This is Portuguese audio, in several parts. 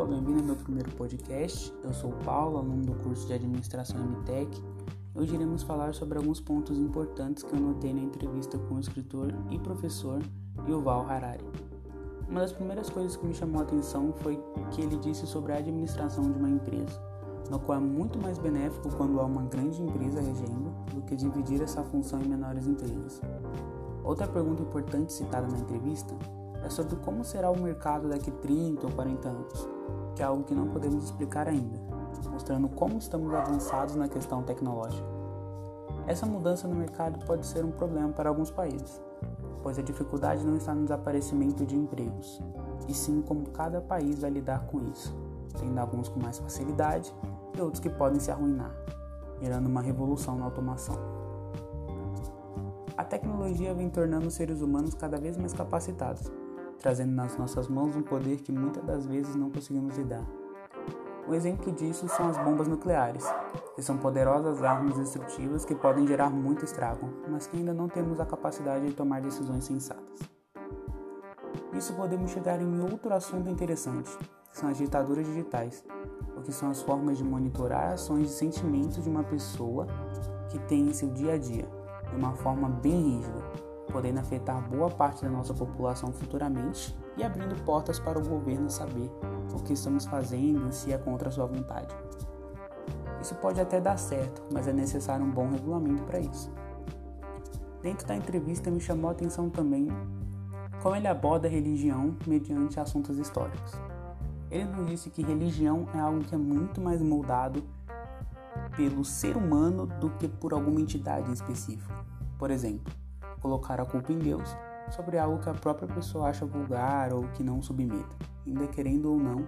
bem-vindo ao meu primeiro podcast. Eu sou Paulo, aluno do curso de Administração MTech. Hoje iremos falar sobre alguns pontos importantes que eu notei na entrevista com o escritor e professor Yuval Harari. Uma das primeiras coisas que me chamou a atenção foi que ele disse sobre a administração de uma empresa, no qual é muito mais benéfico quando há uma grande empresa regendo do que dividir essa função em menores empresas. Outra pergunta importante citada na entrevista é sobre como será o mercado daqui 30 ou 40 anos, que é algo que não podemos explicar ainda, mostrando como estamos avançados na questão tecnológica. Essa mudança no mercado pode ser um problema para alguns países, pois a dificuldade não está no desaparecimento de empregos, e sim como cada país vai lidar com isso, tendo alguns com mais facilidade e outros que podem se arruinar, gerando uma revolução na automação. A tecnologia vem tornando os seres humanos cada vez mais capacitados, trazendo nas nossas mãos um poder que muitas das vezes não conseguimos lidar. Um exemplo disso são as bombas nucleares, que são poderosas armas destrutivas que podem gerar muito estrago, mas que ainda não temos a capacidade de tomar decisões sensatas. Isso podemos chegar em outro assunto interessante, que são as ditaduras digitais, o que são as formas de monitorar ações e sentimentos de uma pessoa que tem em seu dia a dia, de uma forma bem rígida, podendo afetar boa parte da nossa população futuramente e abrindo portas para o governo saber o que estamos fazendo e se é contra sua vontade. Isso pode até dar certo, mas é necessário um bom regulamento para isso. Dentro da entrevista me chamou a atenção também como ele aborda a religião mediante assuntos históricos. Ele nos disse que religião é algo que é muito mais moldado pelo ser humano do que por alguma entidade em específico. Por exemplo, colocar a culpa em Deus sobre algo que a própria pessoa acha vulgar ou que não submeta. Ainda querendo ou não,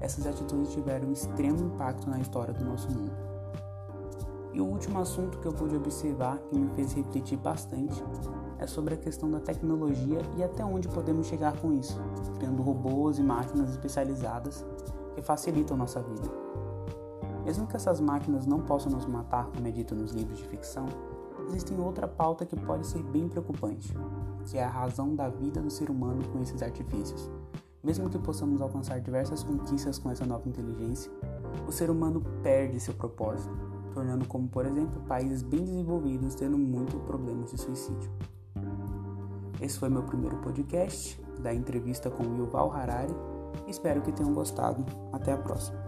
essas atitudes tiveram um extremo impacto na história do nosso mundo. E o último assunto que eu pude observar que me fez refletir bastante é sobre a questão da tecnologia e até onde podemos chegar com isso, criando robôs e máquinas especializadas que facilitam nossa vida. Mesmo que essas máquinas não possam nos matar, como é dito nos livros de ficção, existe outra pauta que pode ser bem preocupante, que é a razão da vida do ser humano com esses artifícios. Mesmo que possamos alcançar diversas conquistas com essa nova inteligência, o ser humano perde seu propósito, tornando como, por exemplo, países bem desenvolvidos tendo muitos problemas de suicídio. Esse foi meu primeiro podcast da entrevista com Yuval Harari. Espero que tenham gostado. Até a próxima.